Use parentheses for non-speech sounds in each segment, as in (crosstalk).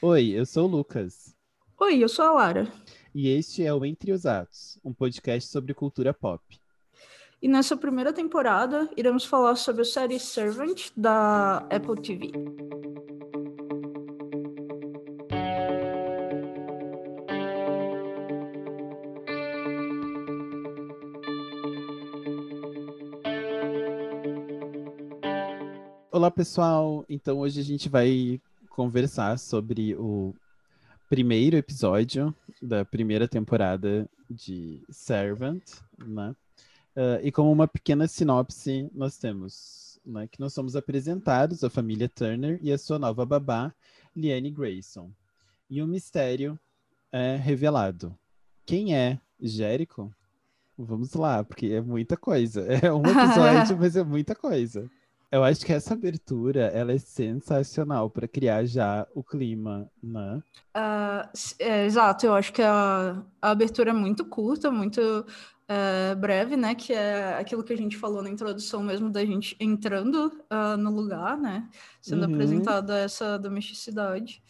Oi, eu sou o Lucas. Oi, eu sou a Lara. E este é o Entre os Atos, um podcast sobre cultura pop. E nessa primeira temporada, iremos falar sobre a série Servant da Apple TV. Olá, pessoal. Então, hoje a gente vai conversar sobre o primeiro episódio da primeira temporada de Servant, né? Uh, e como uma pequena sinopse, nós temos né, que nós somos apresentados a família Turner e a sua nova babá, Liane Grayson. E o mistério é revelado. Quem é Jericho? Vamos lá, porque é muita coisa. (laughs) É um episódio, (laughs) mas é muita coisa. Eu acho que essa abertura ela é sensacional para criar já o clima, né? Uh, é, exato, eu acho que a, a abertura é muito curta, muito uh, breve, né? Que é aquilo que a gente falou na introdução mesmo da gente entrando uh, no lugar, né? Sendo uhum. apresentada essa domesticidade.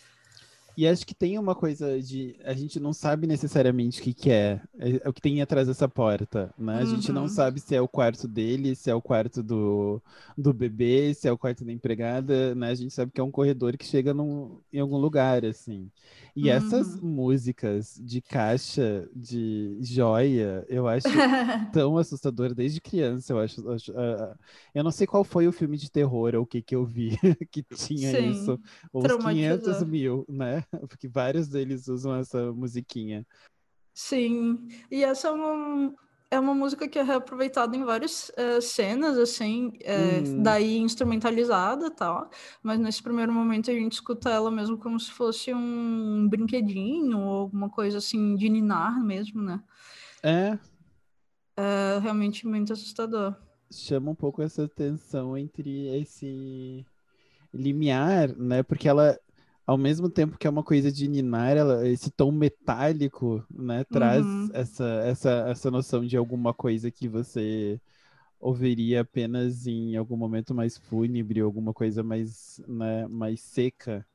E acho que tem uma coisa de. A gente não sabe necessariamente o que, que é, é, é o que tem atrás dessa porta, né? A uhum. gente não uhum. sabe se é o quarto dele, se é o quarto do, do bebê, se é o quarto da empregada, né? A gente sabe que é um corredor que chega num, em algum lugar, assim. E uhum. essas músicas de caixa, de joia, eu acho (laughs) tão assustador desde criança, eu acho. uh, eu não sei qual foi o filme de terror ou o que que eu vi (laughs) que tinha Sim. isso. Os 500 mil, né? (laughs) Porque vários deles usam essa musiquinha. Sim, e essa é uma, é uma música que é reaproveitada em várias uh, cenas, assim, hum. daí instrumentalizada tal, mas nesse primeiro momento a gente escuta ela mesmo como se fosse um brinquedinho ou alguma coisa assim de ninar mesmo, né? É. É realmente muito assustador. Chama um pouco essa tensão entre esse limiar, né? Porque ela ao mesmo tempo que é uma coisa de ninar, ela, esse tom metálico, né, traz uhum. essa, essa, essa noção de alguma coisa que você ouviria apenas em algum momento mais fúnebre, alguma coisa mais, né, mais seca.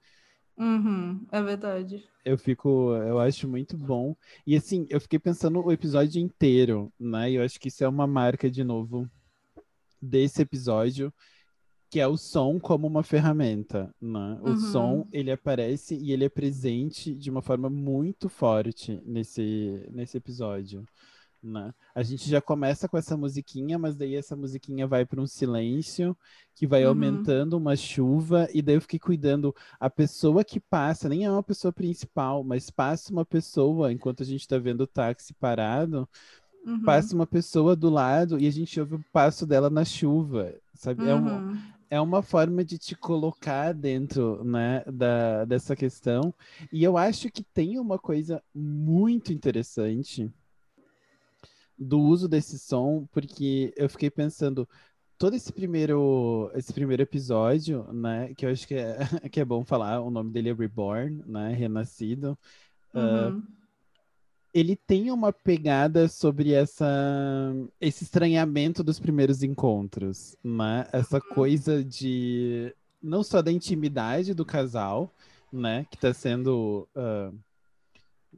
Uhum, é verdade. Eu fico, eu acho muito bom. E assim, eu fiquei pensando o episódio inteiro, né? E eu acho que isso é uma marca de novo desse episódio que é o som como uma ferramenta, né? O uhum. som, ele aparece e ele é presente de uma forma muito forte nesse, nesse episódio, né? A gente já começa com essa musiquinha, mas daí essa musiquinha vai para um silêncio, que vai uhum. aumentando uma chuva, e daí eu fiquei cuidando, a pessoa que passa, nem é uma pessoa principal, mas passa uma pessoa, enquanto a gente está vendo o táxi parado, Uhum. passa uma pessoa do lado e a gente ouve o passo dela na chuva, sabe? Uhum. É, um, uhum é uma forma de te colocar dentro né, da, dessa questão. E eu acho que tem uma coisa muito interessante do uso desse som, porque eu fiquei pensando todo esse primeiro esse primeiro episódio, né, que eu acho que é, (laughs) que é bom falar, o nome dele é Reborn, né, Renascido. Uhum. Uh, ele tem uma pegada sobre essa esse estranhamento dos primeiros encontros, né? Essa uhum. coisa de não só da intimidade do casal, né, que está sendo uh,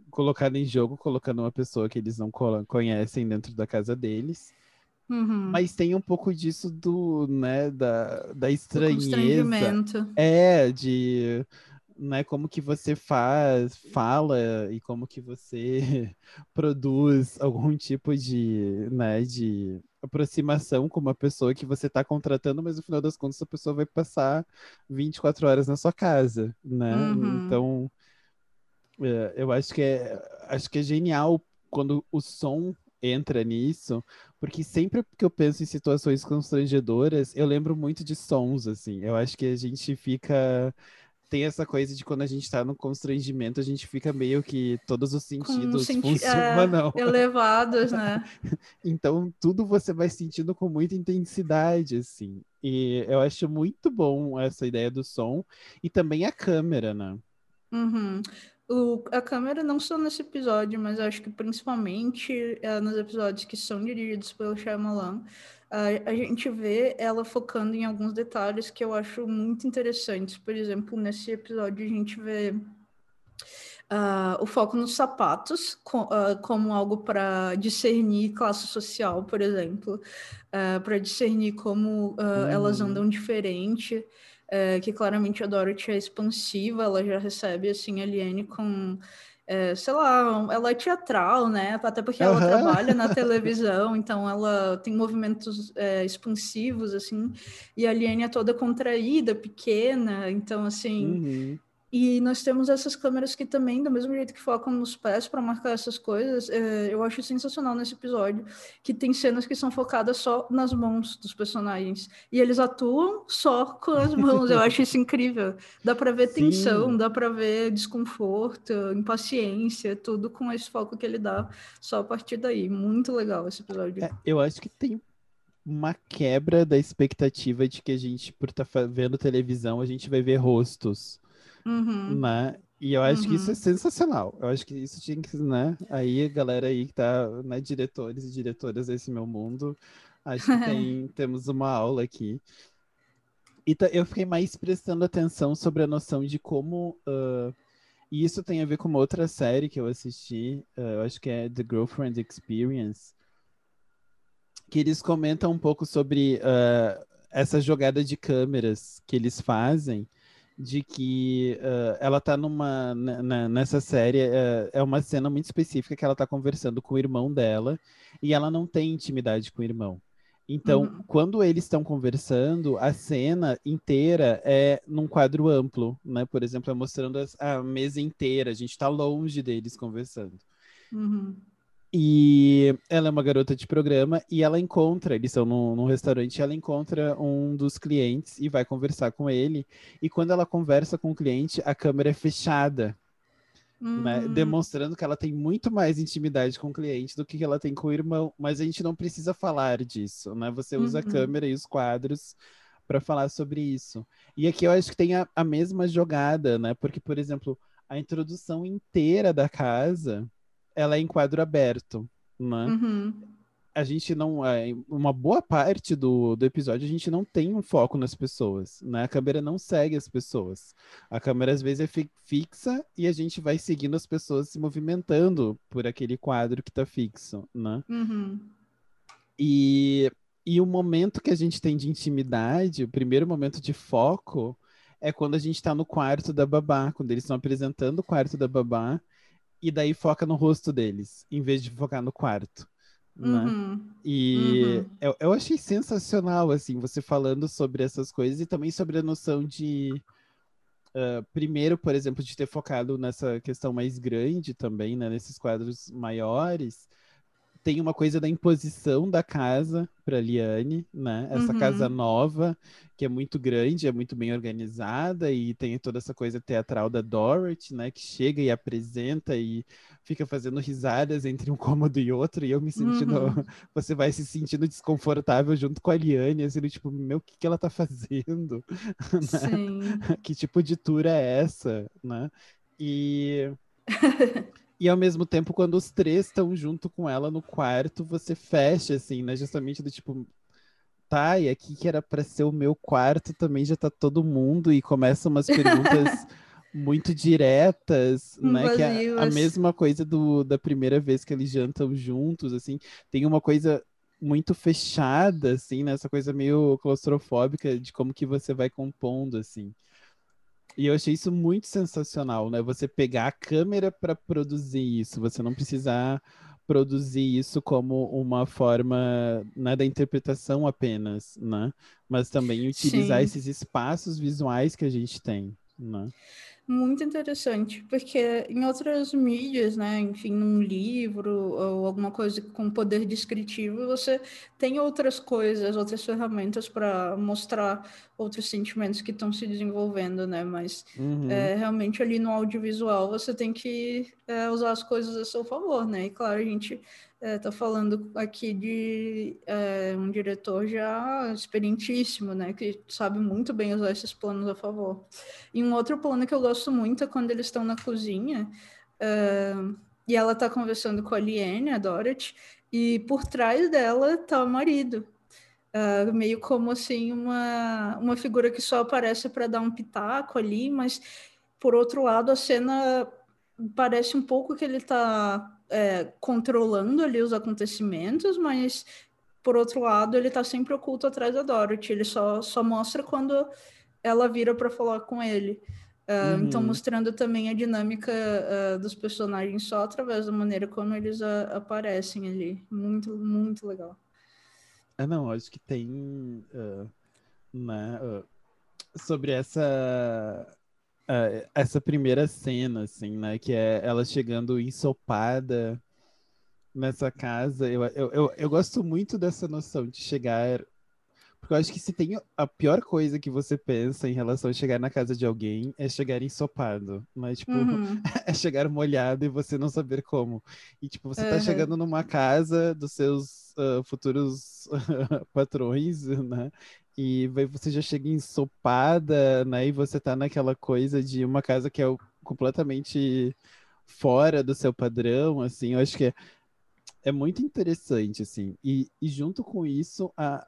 colocada em jogo, colocando uma pessoa que eles não conhecem dentro da casa deles. Uhum. Mas tem um pouco disso do, né, da, da estranheza. É, de né, como que você faz, fala e como que você (laughs) produz algum tipo de, né, de aproximação com uma pessoa que você está contratando, mas no final das contas a pessoa vai passar 24 horas na sua casa, né? Uhum. Então, é, eu acho que é, acho que é genial quando o som entra nisso, porque sempre que eu penso em situações constrangedoras, eu lembro muito de sons, assim. Eu acho que a gente fica tem essa coisa de quando a gente tá no constrangimento, a gente fica meio que todos os sentidos senti funcionam. É, elevados, né? (laughs) então, tudo você vai sentindo com muita intensidade, assim. E eu acho muito bom essa ideia do som e também a câmera, né? Uhum. O, a câmera não só nesse episódio, mas acho que principalmente é, nos episódios que são dirigidos pelo Shyamalan, a, a gente vê ela focando em alguns detalhes que eu acho muito interessantes. Por exemplo, nesse episódio a gente vê Uh, o foco nos sapatos, com, uh, como algo para discernir classe social, por exemplo, uh, para discernir como uhum. elas andam diferente, que claramente a Dorothy é expansiva, ela já recebe assim a Liane com é, sei lá, ela é teatral, né? Até porque ela uhum. trabalha na (laughs) televisão, então ela tem movimentos é, expansivos, assim, e a Liane é toda contraída, pequena, então, assim, uhum. E nós temos essas câmeras que também, do mesmo jeito que focam nos pés para marcar essas coisas, é, eu acho sensacional nesse episódio, que tem cenas que são focadas só nas mãos dos personagens. E eles atuam só com as (laughs) mãos, eu acho isso incrível. Dá para ver Sim. tensão, dá para ver desconforto, impaciência, tudo com esse foco que ele dá só a partir daí. Muito legal esse episódio. É, eu acho que tem uma quebra da expectativa de que a gente, por estar tá vendo televisão, a gente vai ver rostos Uhum. Né? E eu acho uhum. que isso é uhum. sensacional. Eu acho que isso tinha que, né? Aí, galera aí que tá, né, diretores e diretoras desse meu mundo, acho que tem, (laughs) temos uma aula aqui. E eu fiquei mais prestando atenção sobre a noção de como. Uh, e isso tem a ver com uma outra série que eu assisti, uh, eu acho que é The Girlfriend Experience, que eles comentam um pouco sobre uh, essa jogada de câmeras que eles fazem de que uh, ela tá numa nessa série uh, é uma cena muito específica que ela tá conversando com o irmão dela e ela não tem intimidade com o irmão. Então, uhum. quando eles estão conversando, a cena inteira é num quadro amplo, né? Por exemplo, é mostrando a, a mesa inteira, a gente está longe deles conversando. Uhum. E ela é uma garota de programa e ela encontra, eles estão num, num restaurante, ela encontra um dos clientes e vai conversar com ele. E quando ela conversa com o cliente, a câmera é fechada, né? Hum. demonstrando que ela tem muito mais intimidade com o cliente do que ela tem com o irmão. Mas a gente não precisa falar disso, né? Você usa uhum. a câmera e os quadros para falar sobre isso. E aqui eu acho que tem a, a mesma jogada, né? Porque, por exemplo, a introdução inteira da casa ela é em quadro aberto, né? Uhum. A gente não. É, uma boa parte do, do episódio a gente não tem um foco nas pessoas, né? A câmera não segue as pessoas. A câmera às vezes é fi fixa e a gente vai seguindo as pessoas se movimentando por aquele quadro que tá fixo, né? Uhum. E, e o momento que a gente tem de intimidade, o primeiro momento de foco, é quando a gente tá no quarto da babá, quando eles estão apresentando o quarto da babá e daí foca no rosto deles, em vez de focar no quarto. Né? Uhum. E uhum. Eu, eu achei sensacional, assim, você falando sobre essas coisas e também sobre a noção de. Uh, primeiro, por exemplo, de ter focado nessa questão mais grande também, né, nesses quadros maiores, tem uma coisa da imposição da casa para Liane, né? Essa uhum. casa nova, que é muito grande, é muito bem organizada e tem toda essa coisa teatral da Dorothy, né? Que chega e apresenta e fica fazendo risadas entre um cômodo e outro, e eu me sentindo. Uhum. (laughs) Você vai se sentindo desconfortável junto com a Liane, assim, tipo, meu, o que, que ela tá fazendo? (laughs) Né? que tipo de tour é essa, né? E. (laughs) E ao mesmo tempo, quando os três estão junto com ela no quarto, você fecha, assim, né? Justamente do tipo, tá, e aqui que era para ser o meu quarto também já tá todo mundo, e começam umas perguntas (laughs) muito diretas, né? Que é a mesma coisa do, da primeira vez que eles jantam juntos, assim. Tem uma coisa muito fechada, assim, né? Essa coisa meio claustrofóbica de como que você vai compondo, assim. E eu achei isso muito sensacional, né? Você pegar a câmera para produzir isso, você não precisar produzir isso como uma forma né, da interpretação apenas, né? Mas também utilizar Sim. esses espaços visuais que a gente tem, né? Muito interessante, porque em outras mídias, né, enfim, num livro ou alguma coisa com poder descritivo, você tem outras coisas, outras ferramentas para mostrar outros sentimentos que estão se desenvolvendo, né? Mas uhum. é, realmente ali no audiovisual você tem que é, usar as coisas a seu favor, né? E claro, a gente está é, falando aqui de é, um diretor já experientíssimo, né, que sabe muito bem usar esses planos a favor. E um outro plano que eu gosto muito é quando eles estão na cozinha é, e ela está conversando com a Liane, a Dorothy, e por trás dela está o marido. Uh, meio como assim uma, uma figura que só aparece para dar um pitaco ali, mas por outro lado a cena parece um pouco que ele está é, controlando ali os acontecimentos, mas por outro lado ele está sempre oculto atrás da Dorothy. Ele só, só mostra quando ela vira para falar com ele. Uh, uhum. Então, mostrando também a dinâmica uh, dos personagens só através da maneira como eles uh, aparecem ali. Muito, muito legal. É, não, acho que tem. né, sobre essa. Essa primeira cena, assim, né? Que é ela chegando ensopada nessa casa. Eu, eu, eu, eu gosto muito dessa noção de chegar porque eu acho que se tem a pior coisa que você pensa em relação a chegar na casa de alguém é chegar ensopado. Mas, tipo, uhum. (laughs) é chegar molhado e você não saber como. E, tipo, você uhum. tá chegando numa casa dos seus uh, futuros (laughs) patrões, né? E você já chega ensopada, né? E você tá naquela coisa de uma casa que é completamente fora do seu padrão, assim. Eu acho que é, é muito interessante, assim. E, e junto com isso, a,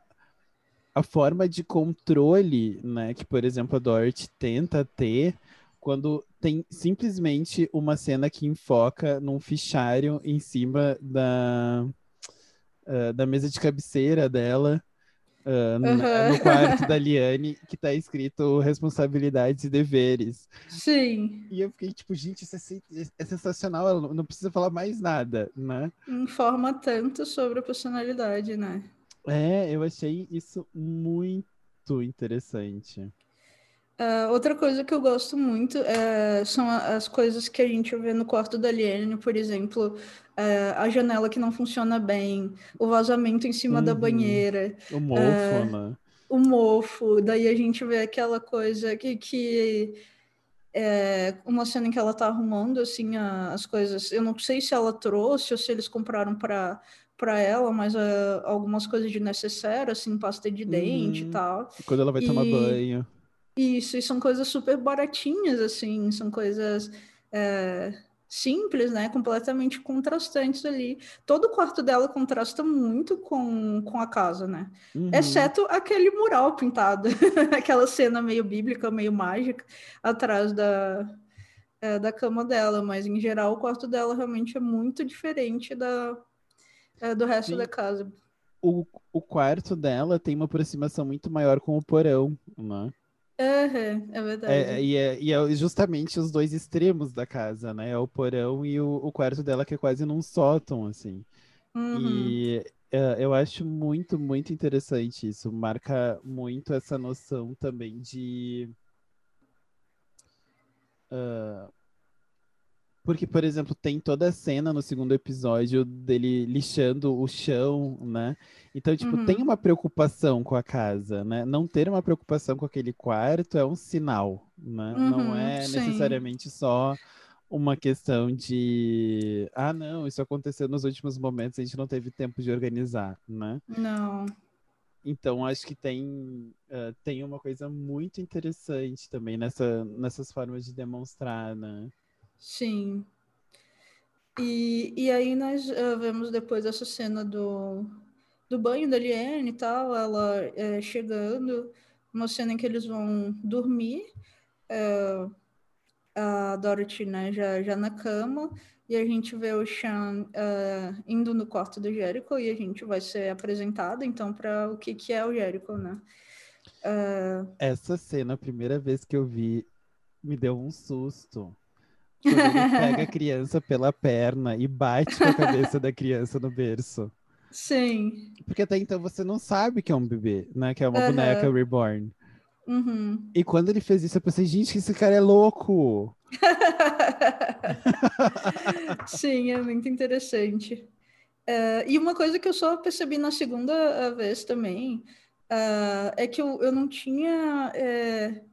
a forma de controle, né, que por exemplo a Dorothy tenta ter quando tem simplesmente uma cena que enfoca num fichário em cima da, uh, da mesa de cabeceira dela, uh, uhum. no quarto (laughs) da Liane, que está escrito responsabilidades e deveres. Sim. E eu fiquei tipo, gente, isso é, é sensacional, ela não precisa falar mais nada, né? Informa tanto sobre a personalidade, né? É, eu achei isso muito interessante. Uh, outra coisa que eu gosto muito uh, são as coisas que a gente vê no quarto da Liane, por exemplo, uh, a janela que não funciona bem, o vazamento em cima uhum. da banheira. O mofo, né? O mofo, daí a gente vê aquela coisa que, que é, uma cena em que ela tá arrumando assim a, as coisas. Eu não sei se ela trouxe ou se eles compraram para para ela, mas algumas coisas de necessário, assim, pasta de dente uhum. e tal. Quando ela vai e... tomar banho. Isso, e são coisas super baratinhas, assim, são coisas é, simples, né? Completamente contrastantes ali. Todo o quarto dela contrasta muito com, com a casa, né? Uhum. Exceto aquele mural pintado, (laughs) aquela cena meio bíblica, meio mágica, atrás da, é, da cama dela, mas em geral o quarto dela realmente é muito diferente da, é, do resto Sim. da casa. O, o quarto dela tem uma aproximação muito maior com o porão, né? Uhum, é verdade. É, e, é, e é justamente os dois extremos da casa, né? É o porão e o, o quarto dela que é quase num sótão, assim. Uhum. E é, eu acho muito, muito interessante isso. Marca muito essa noção também de... Uh, porque, por exemplo, tem toda a cena no segundo episódio dele lixando o chão, né? Então, tipo, uhum. tem uma preocupação com a casa, né? Não ter uma preocupação com aquele quarto é um sinal, né? Uhum, não é sim. necessariamente só uma questão de ah, não, isso aconteceu nos últimos momentos, a gente não teve tempo de organizar, né? Não. Então, acho que tem, uh, tem uma coisa muito interessante também nessa, nessas formas de demonstrar, né? Sim. E, e aí nós uh, vemos depois essa cena do, do banho da Liane e tal, ela é, chegando, uma cena em que eles vão dormir, é, a Dorothy né, já, já na cama, e a gente vê o Sean uh, indo no quarto do Jericho e a gente vai ser apresentado então para o que, que é o Jericho, né? Uh... Essa cena, a primeira vez que eu vi, me deu um susto. Quando ele (laughs) pega a criança pela perna e bate com a cabeça da criança no berço. Sim. Porque até então você não sabe que é um bebê, né? Que é uma uhum. boneca reborn. Uhum. E quando ele fez isso, eu pensei, gente, esse cara é louco. (laughs) Sim, é muito interessante. Uh, e uma coisa que eu só percebi na segunda vez também uh, é que eu, eu não tinha. Uh,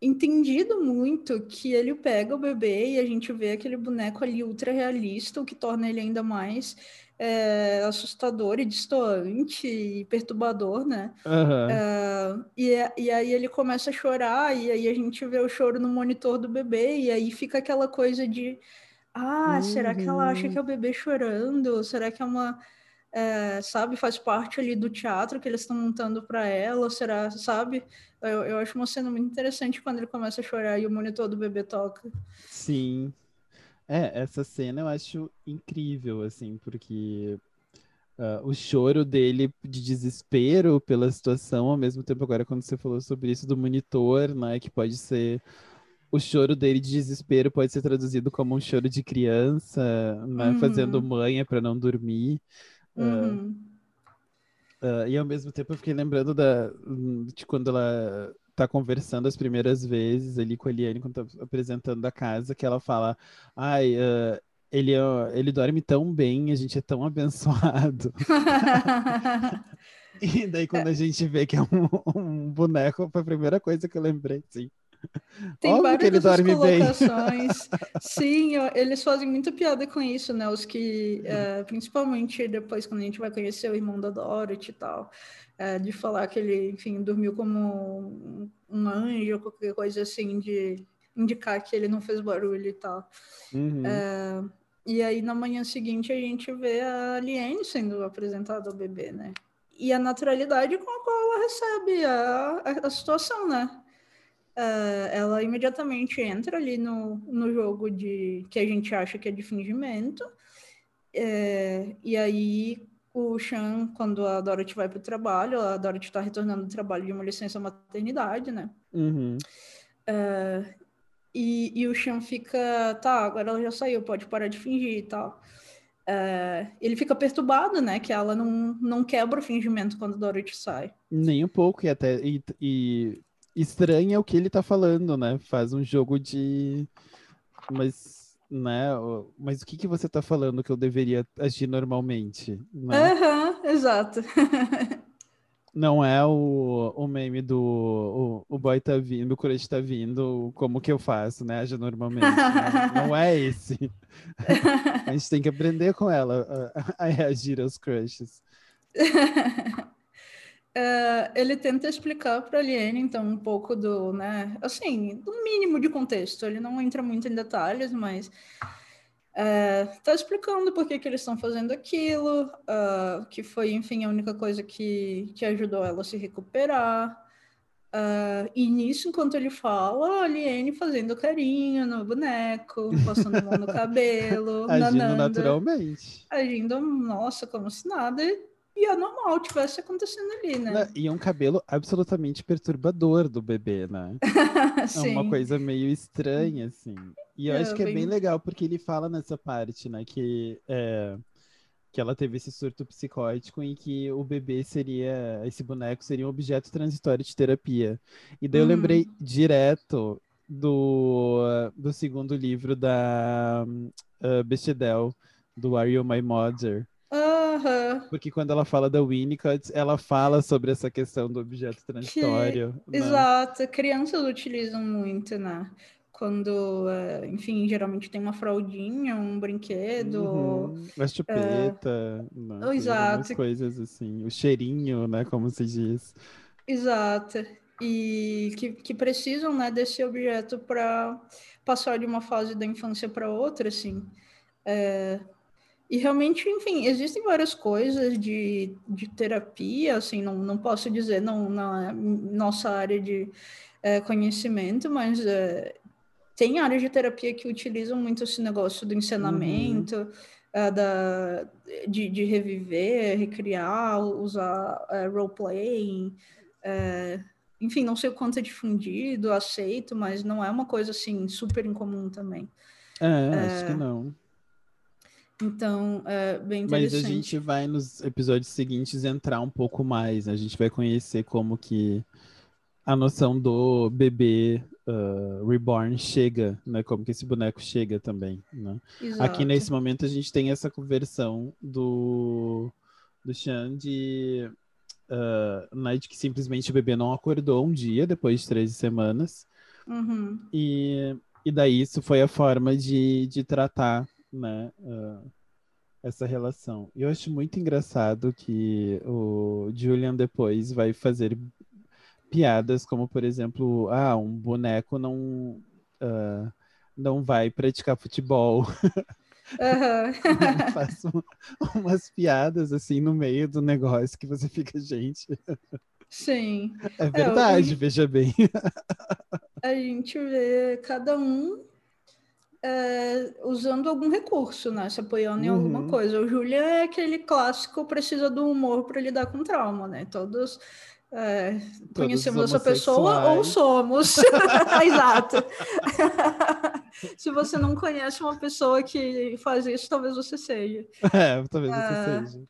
entendido muito que ele pega o bebê e a gente vê aquele boneco ali ultra realista, o que torna ele ainda mais é, assustador e distoante e perturbador, né? Uhum. É, e, e aí ele começa a chorar, e aí a gente vê o choro no monitor do bebê, e aí fica aquela coisa de ah, uhum. será que ela acha que é o bebê chorando? Será que é uma é, sabe, faz parte ali do teatro que eles estão montando para ela, será, sabe? Eu, eu acho uma cena muito interessante quando ele começa a chorar e o monitor do bebê toca. Sim. É, essa cena eu acho incrível, assim, porque uh, o choro dele de desespero pela situação, ao mesmo tempo, agora, quando você falou sobre isso do monitor, né, que pode ser. O choro dele de desespero pode ser traduzido como um choro de criança, né, uhum. fazendo manha para não dormir. Uhum. Uh, e ao mesmo tempo eu fiquei lembrando da, de quando ela tá conversando as primeiras vezes ali com a Eliane, quando tá apresentando a casa, que ela fala, ai, uh, ele, uh, ele dorme tão bem, a gente é tão abençoado. (laughs) e daí quando a gente vê que é um, um boneco, foi a primeira coisa que eu lembrei, sim. (laughs) Tem Óbvio várias que ele dorme colocações. Bem. (laughs) Sim, eles fazem muita piada com isso, né? Os que, é, principalmente depois, quando a gente vai conhecer o irmão da Dorothy e tal, é, de falar que ele, enfim, dormiu como um, anjo, qualquer coisa assim, de indicar que ele não fez barulho e tal. Uhum. É, e aí, na manhã seguinte, a gente vê a Aliene sendo apresentada ao bebê, né? E a naturalidade com a qual ela recebe a, a, a situação, né? Uh, ela imediatamente entra ali no, no jogo de que a gente acha que é de fingimento. É, e aí o Sean, quando a Dorothy vai para o trabalho, a Dorothy está retornando do trabalho de uma licença maternidade, né? Uhum. Uh, e, e o Sean fica, tá, agora ela já saiu, pode parar de fingir e tal. Uh, ele fica perturbado, né? Que ela não, não quebra o fingimento quando a Dorothy sai. Nem um pouco, e até e, e estranha o que ele tá falando, né? Faz um jogo de. Mas, né? Mas o que, que você tá falando que eu deveria agir normalmente? Né? Uhum, exato. Não é o, o meme do o, o boy tá vindo, o crush tá vindo, como que eu faço, né? Age normalmente. Não, (laughs) não é esse. a gente tem que aprender com ela a, a reagir aos crushes. (laughs) Uh, ele tenta explicar para a Liane, então, um pouco do, né, assim, do mínimo de contexto. Ele não entra muito em detalhes, mas está uh, explicando por que, que eles estão fazendo aquilo, uh, que foi, enfim, a única coisa que, que ajudou ela a se recuperar. e nisso, enquanto ele fala, a Liane fazendo carinho no boneco, passando a mão no (laughs) cabelo, agindo nananda, naturalmente. Agindo, nossa, como se nada e é normal, tivesse acontecendo ali, né? E é um cabelo absolutamente perturbador do bebê, né? (laughs) é uma coisa meio estranha, assim. E eu é, acho que é bem... bem legal, porque ele fala nessa parte, né, que, é, que ela teve esse surto psicótico em que o bebê seria, esse boneco seria um objeto transitório de terapia. E daí hum. eu lembrei direto do, do segundo livro da uh, Bechdel, do Are You My Mother? Uhum. Porque quando ela fala da Winnicott, ela fala sobre essa questão do objeto transitório. Que... Né? Exato, crianças utilizam muito, né? Quando, é, enfim, geralmente tem uma fraldinha, um brinquedo. Uhum. Uma chupeta, é... né? Exato. coisas assim. O cheirinho, né? Como se diz. Exato. E que, que precisam né, desse objeto para passar de uma fase da infância para outra, assim. É, e realmente, enfim, existem várias coisas de, de terapia, assim, não, não posso dizer não na nossa área de é, conhecimento, mas é, tem áreas de terapia que utilizam muito esse negócio do encenamento, uhum. é, da, de, de reviver, recriar, usar é, role-playing, enfim, não sei o quanto é difundido, aceito, mas não é uma coisa, assim, super incomum também. É, acho que não. Então, é bem interessante. Mas a gente vai nos episódios seguintes entrar um pouco mais. A gente vai conhecer como que a noção do bebê uh, reborn chega, né? Como que esse boneco chega também, né? Aqui nesse momento a gente tem essa conversão do do Sean de, uh, né, de que simplesmente o bebê não acordou um dia depois de 13 semanas. Uhum. E, e daí isso foi a forma de, de tratar né, uh, essa relação. E eu acho muito engraçado que o Julian depois vai fazer piadas como, por exemplo, ah, um boneco não, uh, não vai praticar futebol. (laughs) Uhum. Faz um, umas piadas assim no meio do negócio que você fica, gente. Sim. É verdade, é, veja bem. (laughs) A gente vê cada um é, usando algum recurso, né? Se apoiando em alguma uhum. coisa. O Julian é aquele clássico precisa do humor para lidar com trauma, né? Todos é, conhecemos essa pessoa ou somos. (laughs) Exato. (laughs) Se você não conhece uma pessoa que faz isso, talvez você seja. É, talvez você é, seja.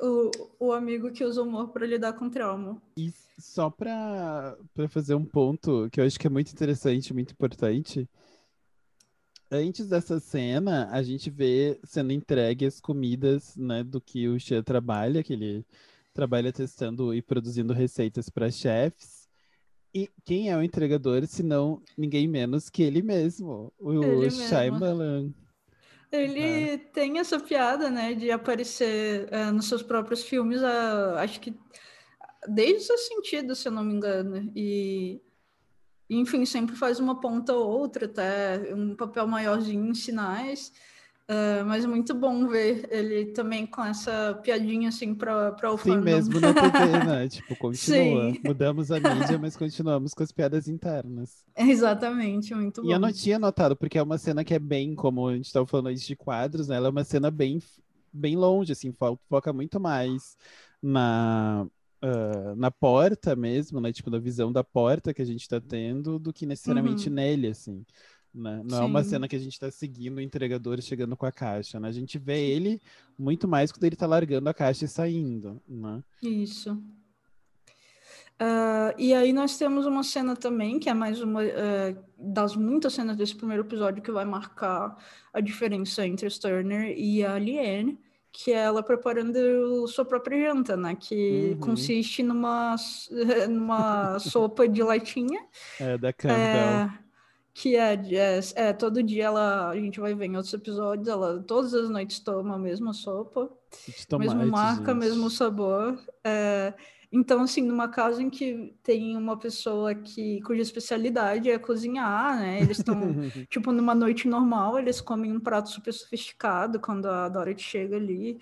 O, o amigo que usa humor para lidar com trauma. E só para fazer um ponto que eu acho que é muito interessante, muito importante. Antes dessa cena, a gente vê sendo entregue as comidas né, do que o Xia trabalha, que ele trabalha testando e produzindo receitas para chefs. E quem é o entregador, se não ninguém menos que ele mesmo, o ele Shyamalan. Ele é. tem essa piada, né, de aparecer é, nos seus próprios filmes, uh, acho que desde o seu sentido, se eu não me engano. E, enfim, sempre faz uma ponta ou outra, até um papel maiorzinho em sinais. Uh, mas é muito bom ver ele também com essa piadinha assim para o Sim, fandom. mesmo na TV, né? (laughs) tipo, continua. Sim. Mudamos a mídia, mas (laughs) continuamos com as piadas internas. Exatamente, muito bom. E eu não tinha notado, porque é uma cena que é bem, como a gente estava falando aí de quadros, né? Ela é uma cena bem, bem longe, assim, foca muito mais na, uh, na porta mesmo, né? Tipo, na visão da porta que a gente está tendo, do que necessariamente uhum. nele, assim. Né? Não Sim. é uma cena que a gente está seguindo o entregador chegando com a caixa, né? A gente vê ele muito mais quando ele está largando a caixa e saindo, né? Isso. Uh, e aí nós temos uma cena também, que é mais uma uh, das muitas cenas desse primeiro episódio que vai marcar a diferença entre a Turner e a Liane, que é ela preparando sua própria janta, né? Que uhum. consiste numa, (laughs) numa sopa de latinha. É, da Campbell. É, que é, é, é, todo dia ela a gente vai ver em outros episódios ela todas as noites toma a mesma sopa mesma marca gente. mesmo sabor é, então assim numa casa em que tem uma pessoa que cuja especialidade é cozinhar né eles estão (laughs) tipo numa noite normal eles comem um prato super sofisticado quando a Dorothy chega ali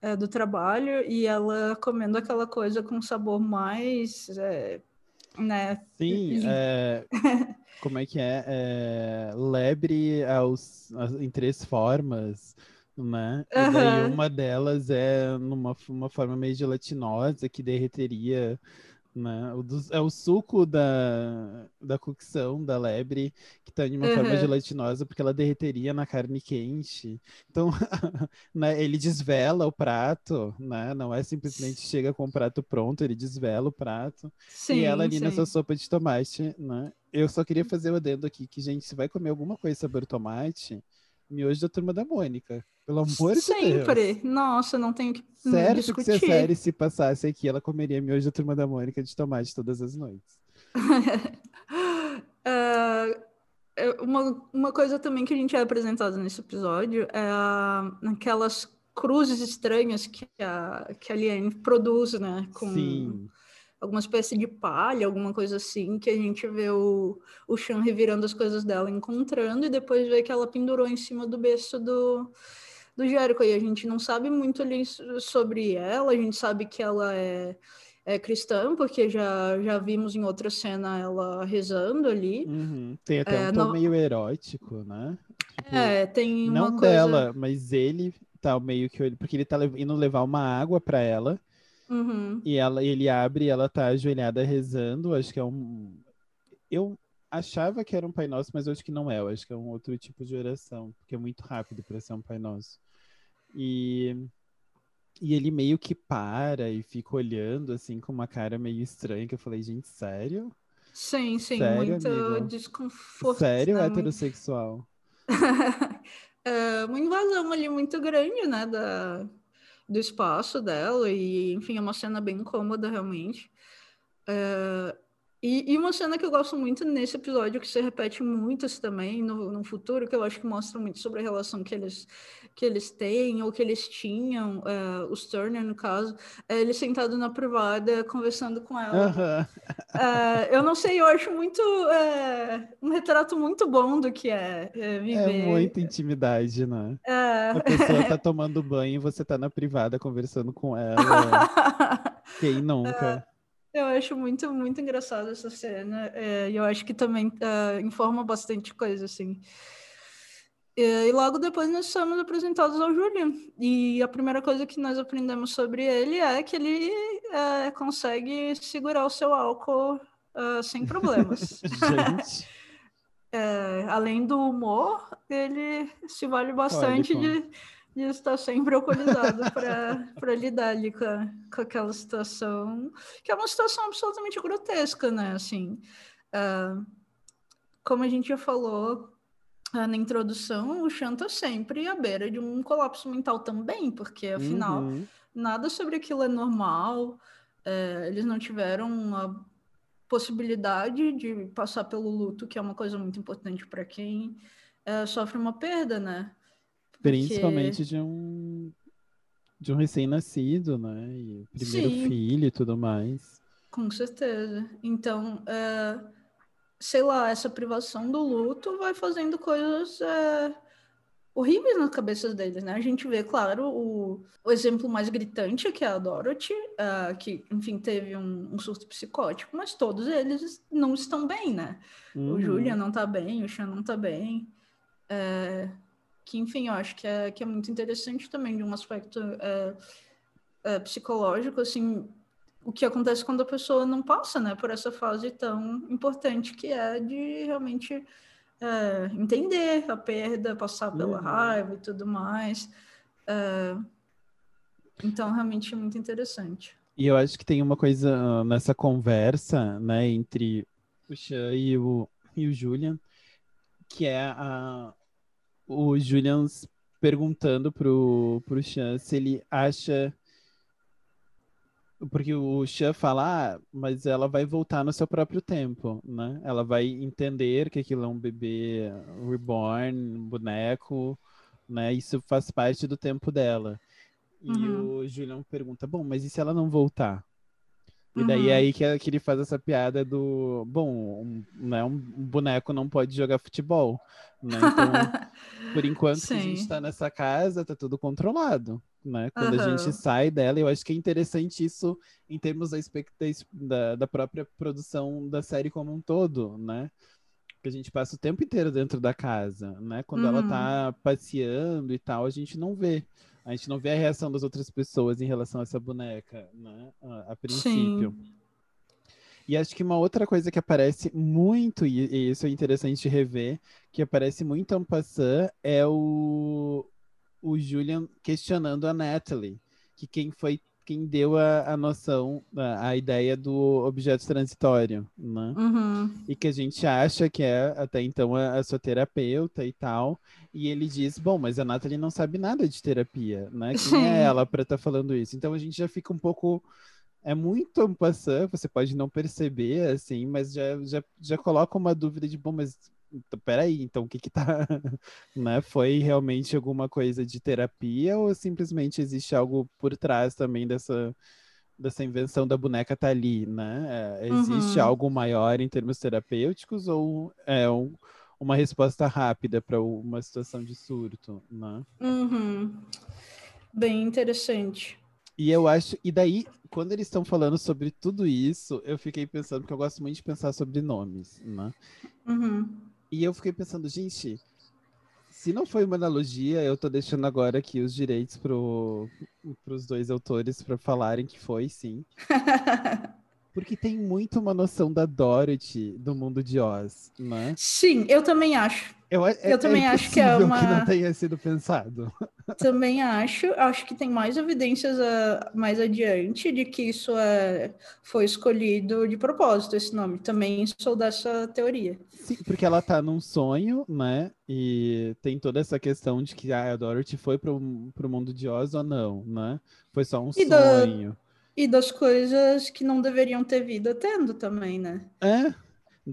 é, do trabalho e ela comendo aquela coisa com sabor mais é, né sim é (laughs) como é que é? é lebre aos, em três formas, né? E daí uma delas é numa uma forma meio gelatinosa que derreteria né? O do, é o suco da, da cocção da lebre que está em uma uhum. forma gelatinosa porque ela derreteria na carne quente. Então, (laughs) né, ele desvela o prato, né? Não é simplesmente chega com o prato pronto, ele desvela o prato. Sim, e ela ali sim. nessa sopa de tomate, né? Eu só queria fazer o adendo aqui que, gente, se vai comer alguma coisa sobre tomate, miojo da turma da Mônica. Pelo amor de Deus. Sempre. Nossa, não tenho que Certo discutir. que se a série se passasse aqui, ela comeria miojo da turma da Mônica de tomate todas as noites. (laughs) uh, uma, uma coisa também que a gente é apresentado nesse episódio é aquelas cruzes estranhas que a, que a Liane produz, né? Com... Sim alguma espécie de palha, alguma coisa assim, que a gente vê o, o Chan revirando as coisas dela, encontrando, e depois vê que ela pendurou em cima do berço do, do Jericho. E a gente não sabe muito ali sobre ela, a gente sabe que ela é, é cristã, porque já, já vimos em outra cena ela rezando ali. Uhum. Tem até é, um tom meio erótico, né? Tipo, é, tem uma não coisa... dela, mas ele tá meio que... Porque ele tá indo levar uma água para ela, Uhum. E ela, ele abre e ela tá ajoelhada rezando. Acho que é um. Eu achava que era um Pai Nosso, mas acho que não é. Eu acho que é um outro tipo de oração, porque é muito rápido para ser um Pai Nosso. E, e ele meio que para e fica olhando, assim, com uma cara meio estranha, que eu falei, gente, sério? Sim, sim, sério, muito amigo? desconforto. Sério, né? heterossexual? é, (laughs) uma invasão ali muito grande, né, da, do espaço dela, e enfim, é uma cena bem incômoda realmente. É, e, e, uma cena que eu gosto muito nesse episódio, que se repete muito também no, no futuro, que eu acho que mostra muito sobre a relação que eles, que eles têm, ou que eles tinham, é, os Turner, no caso, é ele sentado na privada, conversando com ela. Uhum. É, eu não sei, eu acho muito. É, um retrato muito bom do que é, é viver. É muita intimidade, né? É. A pessoa tá tomando banho e você tá na privada conversando com ela. (laughs) Quem nunca? É. Eu acho muito, muito engraçado essa cena. É, eu acho que também uh, informa bastante coisa, assim. E, logo depois nós somos apresentados ao Julian. E a primeira coisa que nós aprendemos sobre ele é que ele é, consegue segurar o seu álcool uh, sem problemas. (laughs) É, além do humor, ele se vale bastante de, de estar sempre alcoolizado para lidar ali com, a, com aquela situação, que é uma situação absolutamente grotesca, né? Assim, uh, como a gente já falou, ah, na introdução, o Chan tá sempre à beira de um colapso mental também, porque afinal uhum. nada sobre aquilo é normal, é, eles não tiveram uma possibilidade de passar pelo luto, que é uma coisa muito importante para quem é, sofre uma perda, né? Principalmente de um de um recém-nascido, né? E primeiro Sim. filho e tudo mais. Com certeza. Então, é sei lá, essa privação do luto vai fazendo coisas é, horríveis nas cabeças deles, né? A gente vê, claro, o, o exemplo mais gritante, que é a Dorothy, uh, que, enfim, teve um, um, surto psicótico, mas todos eles não estão bem, né? Uhum. O Julian não tá bem, o Sean não tá bem. É, que, enfim, eu acho que é, que é muito interessante também de um aspecto é, é psicológico, assim, o que acontece quando a pessoa não passa né, por essa fase tão importante que é de realmente é, entender a perda, passar pela uhum. raiva e tudo mais. É, então, realmente é muito interessante. E eu acho que tem uma coisa ah, nessa conversa, né, entre o Xan e o, e o Julian, que é a, o Julian perguntando pro, pro Xan se ele acha porque o Xia fala, ah, mas ela vai voltar no seu próprio tempo, né? Ela vai entender que aquilo é um bebê reborn, um boneco, né? Isso faz parte do tempo dela. E uhum. o Julian pergunta, bom, mas e se ela não voltar? E daí é uhum. aí que, que ele faz essa piada do, bom, um, né, um boneco não pode jogar futebol, né? Então, (laughs) por enquanto que a gente está nessa casa, tá tudo controlado, né? Quando uhum. a gente sai dela, eu acho que é interessante isso em termos da, da, da própria produção da série como um todo, né? Que a gente passa o tempo inteiro dentro da casa, né? Quando uhum. ela tá passeando e tal, a gente não vê. A gente não vê a reação das outras pessoas em relação a essa boneca, né? A, a princípio. Sim. E acho que uma outra coisa que aparece muito, e, isso é interessante de rever, que aparece muito en passant, é o, o Julian questionando a Natalie, que quem foi quem deu a, a noção, a, a, ideia do objeto transitório, né? Uhum. E que a gente acha que é até então a, a, sua terapeuta e tal. E ele diz, bom, mas a Nathalie não sabe nada de terapia, né? Quem é ela para estar tá falando isso? Então a gente já fica um pouco é muito passando, você pode não perceber, assim, mas já, já, já coloca uma dúvida de, bom, mas então, peraí, então o que que tá, (laughs) né? Foi realmente alguma coisa de terapia ou simplesmente existe algo por trás também dessa, dessa invenção da boneca tá ali, né? É, existe uhum. algo maior em termos terapêuticos ou é um, uma resposta rápida para uma situação de surto, né? Uhum. Bem interessante. E eu acho, e daí, quando eles estão falando sobre tudo isso, eu fiquei pensando, porque eu gosto muito de pensar sobre nomes, né? Uhum. E eu fiquei pensando, gente, se não foi uma analogia, eu tô deixando agora aqui os direitos pro, pros dois autores para falarem que foi, sim. (laughs) Porque tem muito uma noção da Dorothy do mundo de Oz, né? Sim, eu também acho. Eu, é, eu também é acho que é uma. que não tenha sido pensado. Também acho. Acho que tem mais evidências uh, mais adiante de que isso uh, foi escolhido de propósito, esse nome. Também sou dessa teoria. Sim, porque ela tá num sonho, né? E tem toda essa questão de que ah, a Dorothy foi pro, pro mundo de Oz ou não, né? Foi só um e sonho. Da... E das coisas que não deveriam ter vida tendo também, né? É,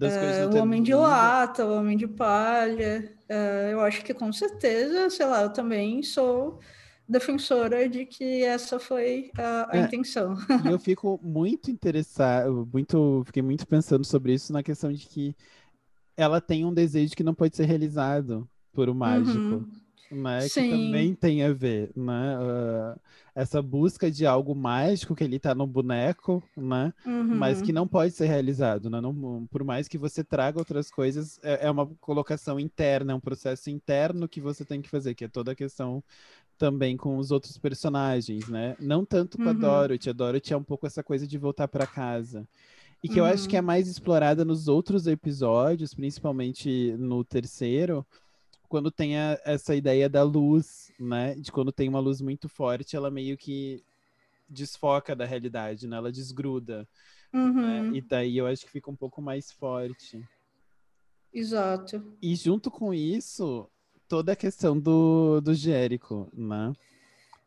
é, o Homem de Lata, o Homem de Palha. É, eu acho que com certeza, sei lá, eu também sou defensora de que essa foi a, a é, intenção. E eu (laughs) fico muito interessado, muito, fiquei muito pensando sobre isso na questão de que ela tem um desejo que não pode ser realizado por o mágico. Uhum. Né? Que também tem a ver, né? Uh, essa busca de algo mágico que ele tá no boneco, né? Uhum. Mas que não pode ser realizado, né? Não, por mais que você traga outras coisas, é, é, uma colocação interna, é um processo interno que você tem que fazer, que é toda a questão também com os outros personagens, né? Não tanto com uhum. a Dorothy, a Dorothy é um pouco essa coisa de voltar para casa. E que uhum. eu acho que é uhum. mais explorada nos outros episódios, principalmente no terceiro, quando tem a, essa ideia da luz, né? De quando tem uma luz muito forte, ela meio que desfoca da realidade, né? Ela desgruda. Né? Uhum. Né? E daí eu acho que fica um pouco mais forte. Exato. E junto com isso, toda a questão do, do Jérico, né?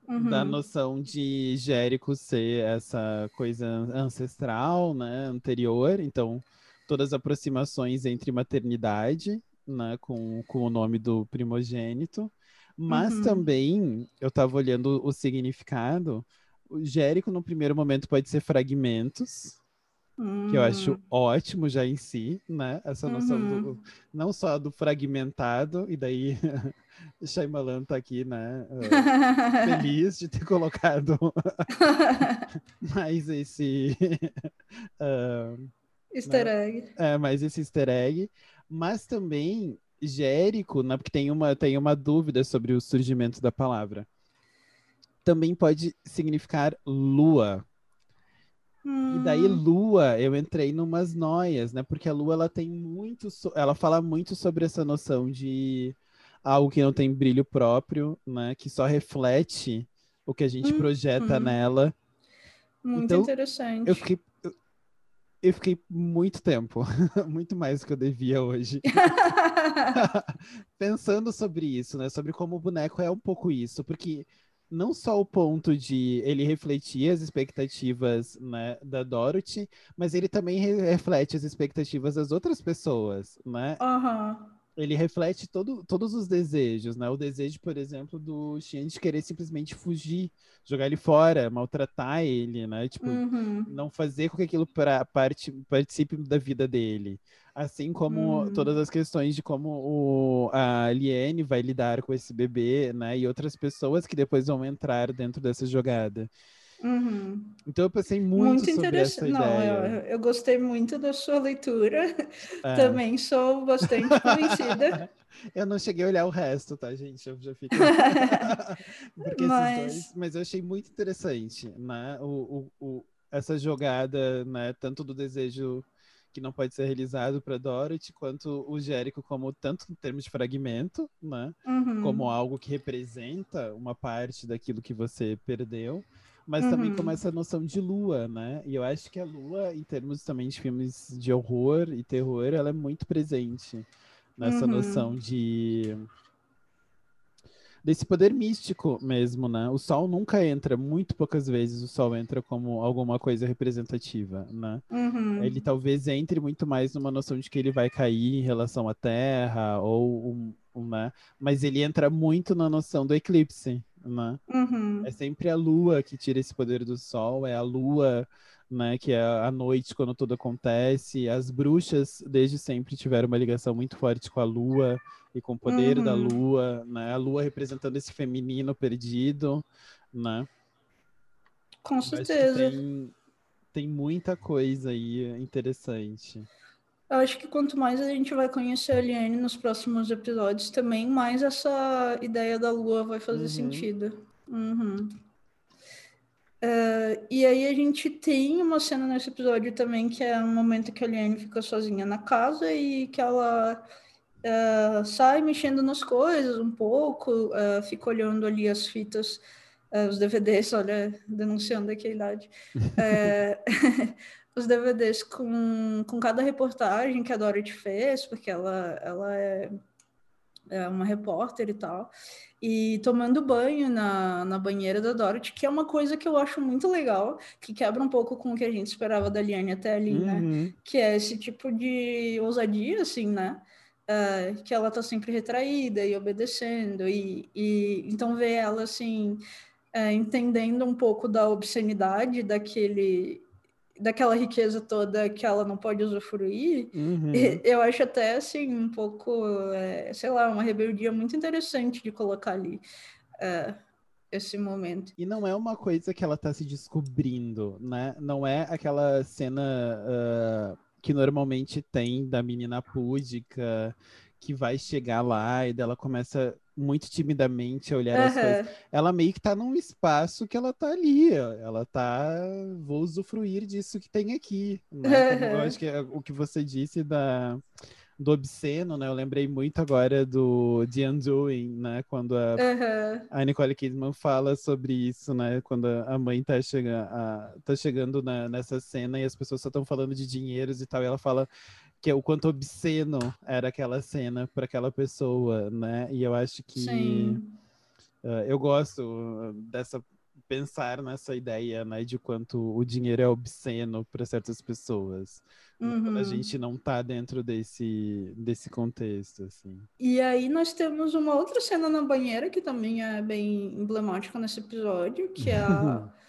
Uhum. Da noção de Jérico ser essa coisa ancestral, né? Anterior. Então, todas as aproximações entre maternidade né, com, com o nome do primogênito. Mas uhum. também, eu estava olhando o significado, o Jérico, no primeiro momento, pode ser fragmentos, uhum. que eu acho hum. ótimo já em si, né? Essa noção uhum. do, não só do fragmentado, e daí (laughs) Shyamalan tá aqui, né? Uh, feliz de ter colocado (laughs) mais esse... uh, (laughs) easter né? egg. É, mais esse easter egg. Mas também Jérico, né, porque tem uma, tem uma dúvida sobre o surgimento da palavra. Também pode significar lua. Hum. E daí hum. lua, eu entrei numas noias, né? Porque a lua ela tem muito, so... ela fala muito sobre essa noção de algo que não tem brilho próprio, né? Que só reflete o que a gente hum. projeta hum. nela. Muito então, interessante. Eu fiquei eu fiquei muito tempo, (laughs) muito mais do que eu devia hoje, (laughs) (laughs) pensando sobre isso, né? Sobre como o boneco é um pouco isso, porque não só o ponto de ele refletir as expectativas né, da Dorothy, mas ele também re reflete as expectativas das outras pessoas, né? Uhum ele reflete todo, todos os desejos, né? O desejo, por exemplo, do Shin de querer simplesmente fugir, jogar ele fora, maltratar ele, né? Tipo, uhum. não fazer com que aquilo pra, parte, participe da vida dele. Assim como uhum. todas as questões de como o, a Aliene vai lidar com esse bebê, né? E outras pessoas que depois vão entrar dentro dessa jogada. Uhum. Então eu pensei muito, muito sobre essa Não, ideia. Eu, eu, gostei muito da sua leitura. É. Também sou bastante convencida. (laughs) eu não cheguei a olhar o resto, tá, gente? Eu já fico. (laughs) mas... Dois... mas eu achei muito interessante, né? O, o, o, essa jogada, né? Tanto do desejo que não pode ser realizado para Dorothy, quanto o Jérico como tanto em termos de fragmento, né? Uhum. Como algo que representa uma parte daquilo que você perdeu mas uhum. também com essa noção de lua, né? E eu acho que a lua, em termos também de filmes de horror e terror, ela é muito presente nessa uhum. noção de desse poder místico mesmo, né? O sol nunca entra, muito poucas vezes o sol entra como alguma coisa representativa, né? Uhum. Ele talvez entre muito mais numa noção de que ele vai cair em relação à Terra ou um, um, né? Mas ele entra muito na noção do eclipse, né? Uhum. É sempre a lua que tira esse poder do sol, é a lua, né, que é a noite quando tudo acontece. As bruxas desde sempre tiveram uma ligação muito forte com a lua e com o poder uhum. da lua, né? A lua representando esse feminino perdido, né? Com certeza. Tem, tem muita coisa aí interessante. Eu acho que quanto mais a gente vai conhecer a Aliene nos próximos episódios também, mais essa ideia da lua vai fazer uhum. sentido. Uhum. Uh, e aí a gente tem uma cena nesse episódio também que é um momento que a Aliene fica sozinha na casa e que ela uh, sai mexendo nas coisas um pouco, uh, fica olhando ali as fitas, os DVDs, olha, denunciando aqui a idade. (laughs) os DVDs com, com cada reportagem que a Dorothy fez, porque ela, ela é, é uma repórter e tal, e tomando banho na, na banheira da Dorothy, que é uma coisa que eu acho muito legal, que quebra um pouco com o que a gente esperava da Liane até ali, né? uhum. né? Que é esse tipo de ousadia, assim, né? Uh, que ela tá sempre retraída e obedecendo, e, e então ver ela, assim, uh, entendendo um pouco da obscenidade daquele daquela riqueza toda que ela não pode usufruir, Uhum. eu acho até assim um pouco, é, sei lá, uma rebeldia muito interessante de colocar ali é, esse momento. E não é uma coisa que ela tá se descobrindo, né? Não é aquela cena uh, que normalmente tem da menina púdica que vai chegar lá e dela começa muito timidamente a olhar Aham. as coisas. Ela meio que tá num espaço que ela tá ali, ela tá, vou usufruir disso que tem aqui, né? (laughs) Como eu acho que é o que você disse da do obsceno, né? Eu lembrei muito agora do The Undoing, né? Quando a, Aham. a Nicole Kidman fala sobre isso, né? Quando a mãe tá, chega, a, tá chegando na- nessa cena e as pessoas só estão falando de dinheiros e tal, e ela fala que é o quanto obsceno era aquela cena para aquela pessoa, né? E eu acho que uh, eu gosto uh, dessa pensar nessa ideia, né, de quanto o dinheiro é obsceno para certas pessoas, né, quando a Uhum. gente não tá dentro desse desse contexto, assim. E aí nós temos uma outra cena na banheira que também é bem emblemática nesse episódio, que é a, (laughs)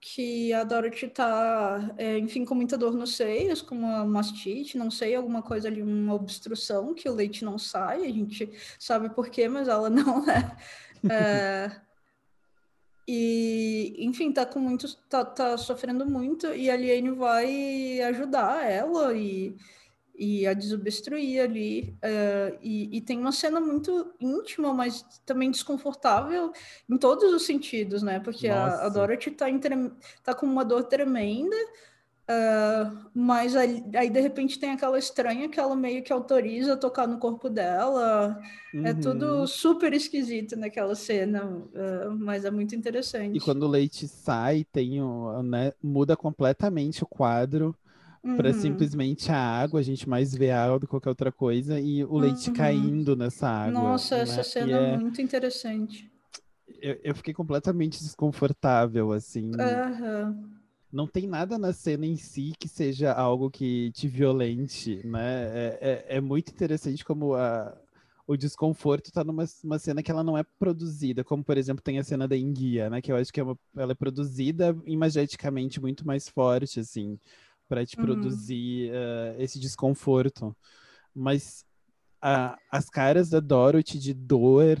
que a Dorothy tá, é, enfim, com muita dor nos seios, com uma mastite, não sei, alguma coisa ali, uma obstrução, que o leite não sai, a gente sabe por quê, mas ela (laughs) não é. É, e, enfim, tá com muito, tá, tá sofrendo muito, e a Liane vai ajudar ela e, e a desobstruir ali. é, e, e tem uma cena muito íntima, mas também desconfortável em todos os sentidos, né? Porque a, a. Dorothy tá, tá com uma dor tremenda, é, mas aí, aí, de repente tem aquela estranha que ela meio que autoriza a tocar no corpo dela. É Uhum. tudo super esquisito naquela cena, é, mas é muito interessante. E quando o leite sai, tem o, né, muda completamente o quadro para Uhum. simplesmente a água, a gente mais vê a água do que qualquer outra coisa, e o leite Uhum. caindo nessa água. Nossa, né? essa cena é- é muito interessante. eu, eu fiquei completamente desconfortável, assim. Aham. Não tem nada na cena em si que seja algo que te violente, né? É, é, é muito interessante como a, o desconforto tá numa uma cena que ela não é produzida, como por exemplo tem a cena da enguia, né? Que eu acho que é uma, ela é produzida imageticamente muito mais forte, assim, para te Uhum. produzir eh, esse desconforto. Mas a- as caras da Dorothy de dor,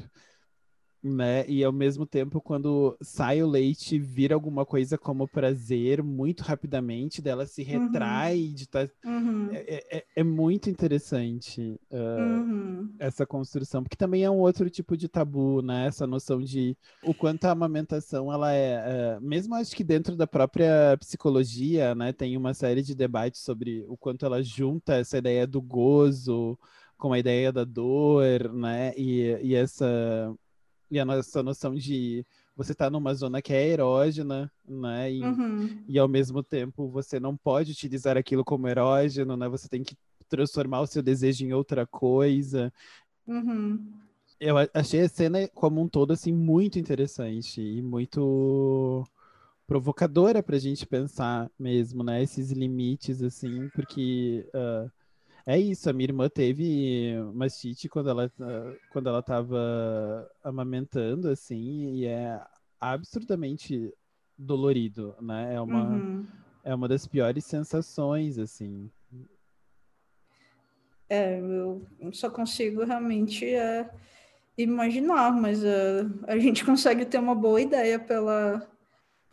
né? E ao mesmo tempo, quando sai o leite, vira alguma coisa como prazer muito rapidamente, dela se retrai de tá... Uhum. é, é- é muito interessante ah, Uhum. essa construção, porque também é um outro tipo de tabu, né? Essa noção de o quanto a amamentação ela é, é, mesmo acho que dentro da própria psicologia, né, tem uma série de debates sobre o quanto ela junta essa ideia do gozo com a ideia da dor, né? E, e essa e a nossa noção de você tá numa zona que é erógena, né? E, Uhum. e ao mesmo tempo você não pode utilizar aquilo como erógeno, né? Você tem que transformar o seu desejo em outra coisa. Uhum. Eu a- achei a cena como um todo assim muito interessante e muito provocadora pra gente pensar mesmo, né? Esses limites assim, porque ah, é isso, a minha irmã teve mastite quando ela ah, quando ela tava amamentando assim, e é absurdamente dolorido, né? É uma Uhum. é uma das piores sensações assim. É, eu só consigo realmente é, imaginar, mas é, a gente (laughs) consegue ter uma boa ideia pela,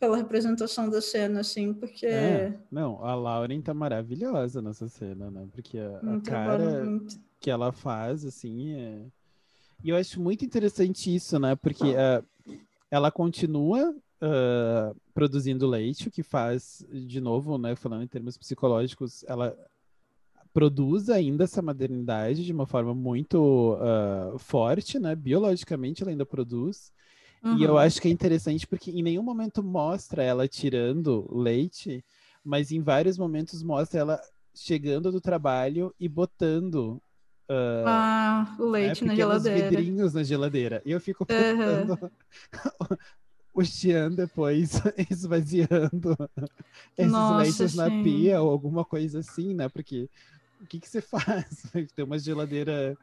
pela representação da cena, assim, porque É, não, a Lauren tá maravilhosa nessa cena, né? Porque a, a cara muito. que ela faz, assim, é... E eu acho muito interessante isso, né? Porque ah, ela continua ah, produzindo leite, o que faz, de novo, né? Falando em termos psicológicos, ela produz ainda essa maternidade de uma forma muito ah, forte, né? Biologicamente ela ainda produz. E eu Uhum. acho que é interessante porque em nenhum momento mostra ela tirando leite, mas em vários momentos mostra ela chegando do trabalho e botando Ah, o né, leite na pequenos geladeira. vidrinhos na geladeira. E eu fico Aham. pensando (laughs) o Xian depois (laughs) esvaziando (laughs) esses Nossa, leites na pia ou alguma coisa assim, né? Porque o que, que você faz? Tem uma geladeira.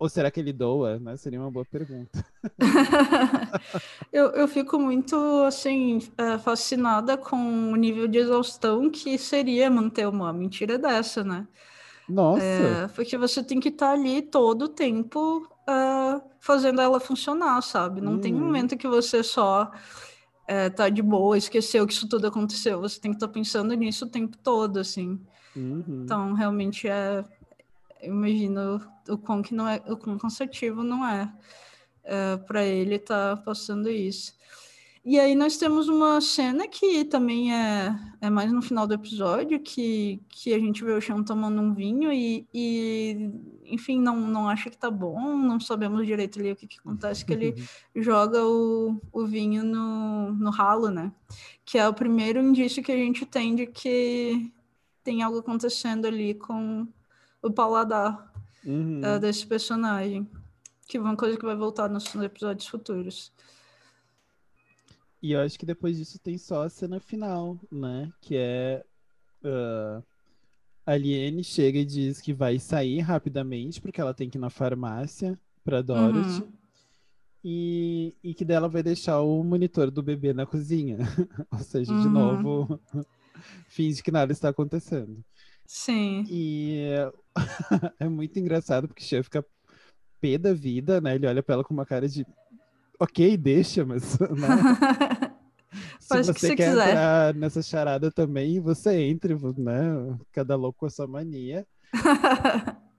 Ou será que ele doa? Né? Seria uma boa pergunta. (laughs) eu, eu fico muito, assim, é, fascinada com o nível de exaustão que seria manter uma mentira dessa, né? Nossa! É, porque você tem que estar tá ali todo o tempo uh, fazendo ela funcionar, sabe? Não tem uhum. momento que você só é, tá de boa, esqueceu que isso tudo aconteceu. Você tem que estar tá pensando nisso o tempo todo, assim. Uhum. Então, realmente é. Eu imagino o quão que não é, o quão cansativo não é, é para ele estar tá passando isso. E aí nós temos uma cena que também é, é mais no final do episódio, que, que a gente vê o Chão tomando um vinho e, e, enfim, não, não acha que tá bom, não sabemos direito ali o que, que acontece, que ele (laughs) joga o, o vinho no, no ralo, né? Que é o primeiro indício que a gente tem de que tem algo acontecendo ali com o paladar uhum. uh, desse personagem. Que é uma coisa que vai voltar nos episódios futuros. E eu acho que depois disso tem só a cena final, né? Que é. Uh, a Liane chega e diz que vai sair rapidamente, porque ela tem que ir na farmácia pra Dorothy. Uhum. E, e que dela vai deixar o monitor do bebê na cozinha. (laughs) Ou seja, uhum. de novo, (laughs) finge que nada está acontecendo. Sim. E (laughs) é muito engraçado, porque o fica pé da vida, né? Ele olha pra ela com uma cara de ok, deixa, mas (laughs) né? (laughs) se você, você quer quiser. entrar nessa charada também, você entre, né? Cada louco com a sua mania.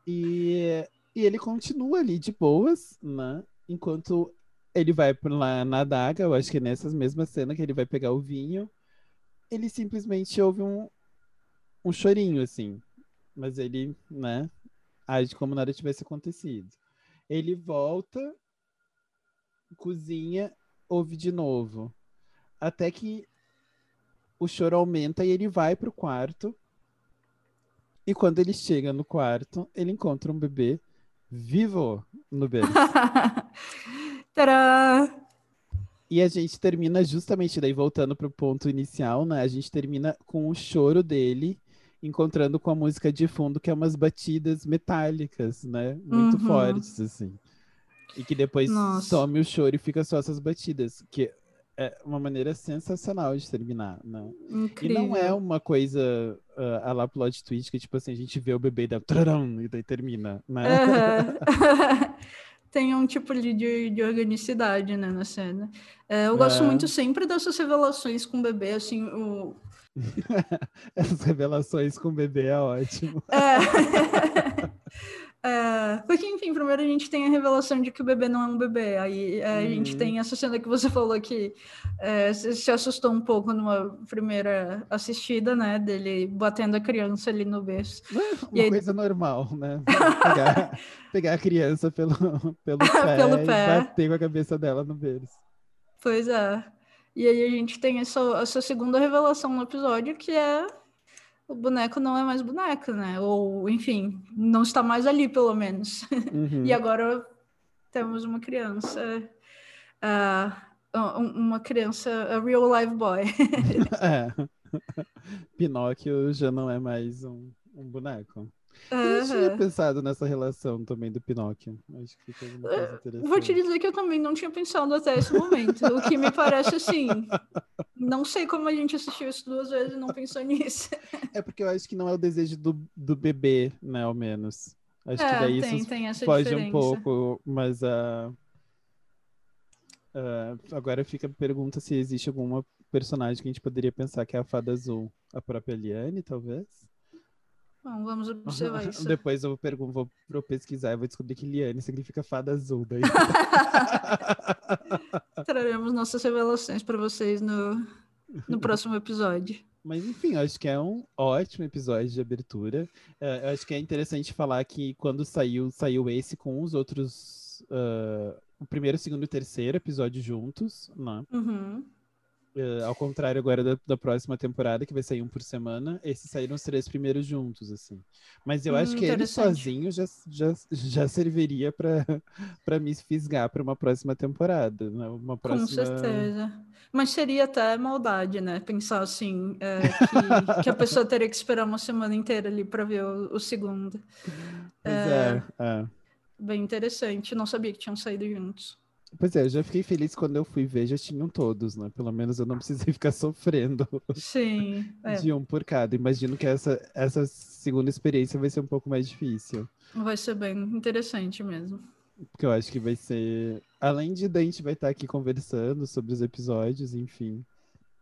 e, e ele continua ali de boas, né? Enquanto ele vai lá na adaga, eu acho que é nessas mesmas cenas que ele vai pegar o vinho, ele simplesmente ouve um, um chorinho, assim. Mas ele, né, age como nada tivesse acontecido. Ele volta cozinha, ouve de novo. Até que o choro aumenta e ele vai pro quarto. E quando ele chega no quarto, ele encontra um bebê vivo no berço. (laughs) Tadã! E a gente termina justamente daí, voltando pro ponto inicial, né? A gente termina com o choro dele, encontrando com a música de fundo, que é umas batidas metálicas, né? Muito uhum. fortes, assim. E que depois Nossa. some o choro e fica só essas batidas. Que é uma maneira sensacional de terminar, né? Incrível. E não é uma coisa uh, a lá plot twist, que tipo assim, a gente vê o bebê e dá e daí termina, né? Uhum. (laughs) Tem um tipo de, de organicidade, né, na cena. É, eu gosto é. muito sempre dessas revelações com o bebê, assim, o... (laughs) Essas revelações com o bebê é ótimo. É. (laughs) É, porque, enfim, primeiro a gente tem a revelação de que o bebê não é um bebê. Aí é, a gente uhum. tem essa cena que você falou que é, se assustou um pouco numa primeira assistida, né? Dele batendo a criança ali no berço. Uma aí... coisa normal, né? (laughs) Pegar, pegar a criança pelo, pelo pé, pelo pé. e bater com a cabeça dela no berço. Pois é. E aí a gente tem essa, essa segunda revelação no episódio que é o boneco não é mais boneco, né? Ou, enfim, não está mais ali, pelo menos. (laughs) Uhum. e agora temos uma criança, uh, uma criança, a real live boy. (laughs) é. Pinóquio já não é mais um, um boneco. Eu tinha pensado nessa relação também do Pinóquio. Acho que uma coisa interessante. Vou te dizer que eu também não tinha pensado até esse momento. o que me parece assim. Não sei como a gente assistiu isso duas vezes e não pensou nisso. É porque eu acho que não é o desejo do, do bebê, né, ao menos. Acho é, que daí tem, isso tem pode diferença. um pouco, mas uh, uh, agora fica a pergunta se existe alguma personagem que a gente poderia pensar que é a fada azul. A própria Liane, talvez? Bom, vamos observar (laughs) isso. Depois eu pergunto, vou, vou pesquisar e vou descobrir que Liane significa fada azul. Daí. (laughs) Traremos nossas revelações para vocês no, no próximo episódio. Mas enfim, acho que é um ótimo episódio de abertura. Uh, acho que é interessante falar que quando saiu, saiu esse com os outros. Uh, o primeiro, segundo e terceiro episódio juntos, né? Uhum. Uh, ao contrário agora da, da, próxima temporada, que vai sair um por semana, esses saíram os três primeiros juntos, assim. Mas eu hum, acho que ele sozinho já, já, já serviria para (laughs) me fisgar para uma próxima temporada. Né? Uma próxima... Com certeza. Mas seria até maldade, né? Pensar assim, é, que, que, a pessoa teria que esperar uma semana inteira ali para ver o, o, segundo. Pois é, é, é. Bem interessante. Não sabia que tinham saído juntos. Pois é, eu já fiquei feliz quando eu fui ver, já tinham todos, né? Pelo menos eu não (laughs) precisei ficar sofrendo Sim, (laughs) é. de um por cada. Imagino que essa, essa segunda experiência vai ser um pouco mais difícil. Vai ser bem interessante mesmo. Porque eu acho que vai ser. Além de a gente vai estar aqui conversando sobre os episódios, enfim.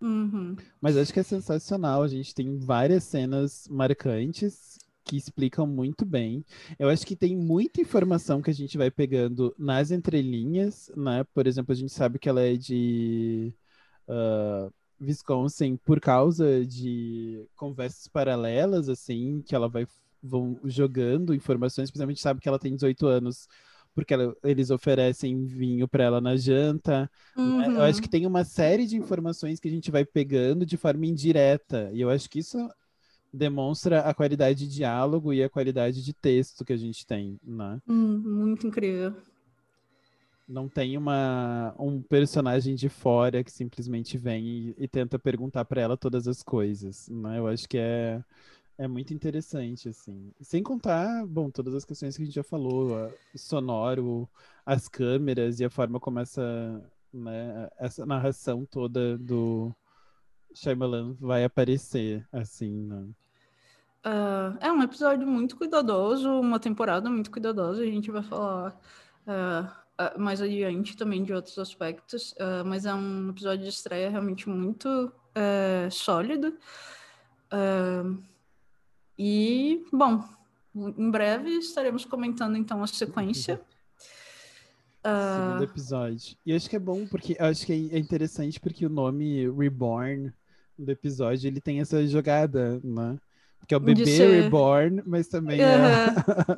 Uhum. Mas acho que é sensacional. A gente tem várias cenas marcantes que explicam muito bem. Eu acho que tem muita informação que a gente vai pegando nas entrelinhas, né? Por exemplo, a gente sabe que ela é de uh, Wisconsin por causa de conversas paralelas, assim, que ela vai vão jogando informações, principalmente sabe que ela tem 18 anos porque ela, eles oferecem vinho para ela na janta. Uhum. Eu acho que tem uma série de informações que a gente vai pegando de forma indireta. E eu acho que isso demonstra a qualidade de diálogo e a qualidade de texto que a gente tem, né? Hum, muito incrível. Não tem uma, um personagem de fora que simplesmente vem e, e tenta perguntar para ela todas as coisas, né? Eu acho que é é muito interessante, assim. Sem contar, bom, todas as questões que a gente já falou, sonoro, as câmeras e a forma como essa, né, essa narração toda do Shyamalan vai aparecer, assim, né? Uh, é um episódio muito cuidadoso, uma temporada muito cuidadosa. A gente vai falar uh, uh, mais adiante também de outros aspectos, mas é um episódio de estreia realmente muito sólido. E, bom, em breve estaremos comentando então a sequência. Segundo episódio. E acho que é bom porque acho que é interessante porque o nome Reborn do episódio ele tem essa jogada, né? Porque é o bebê ser... reborn, mas também uhum. é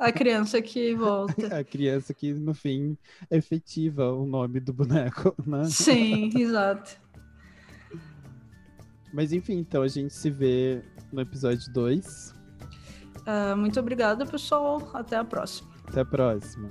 (laughs) a criança que volta. a criança que no fim efetiva o nome do boneco, né? Sim, exato. Mas enfim, então a gente se vê no episódio 2. Uh, muito obrigada, pessoal. Até a próxima. Até a próxima.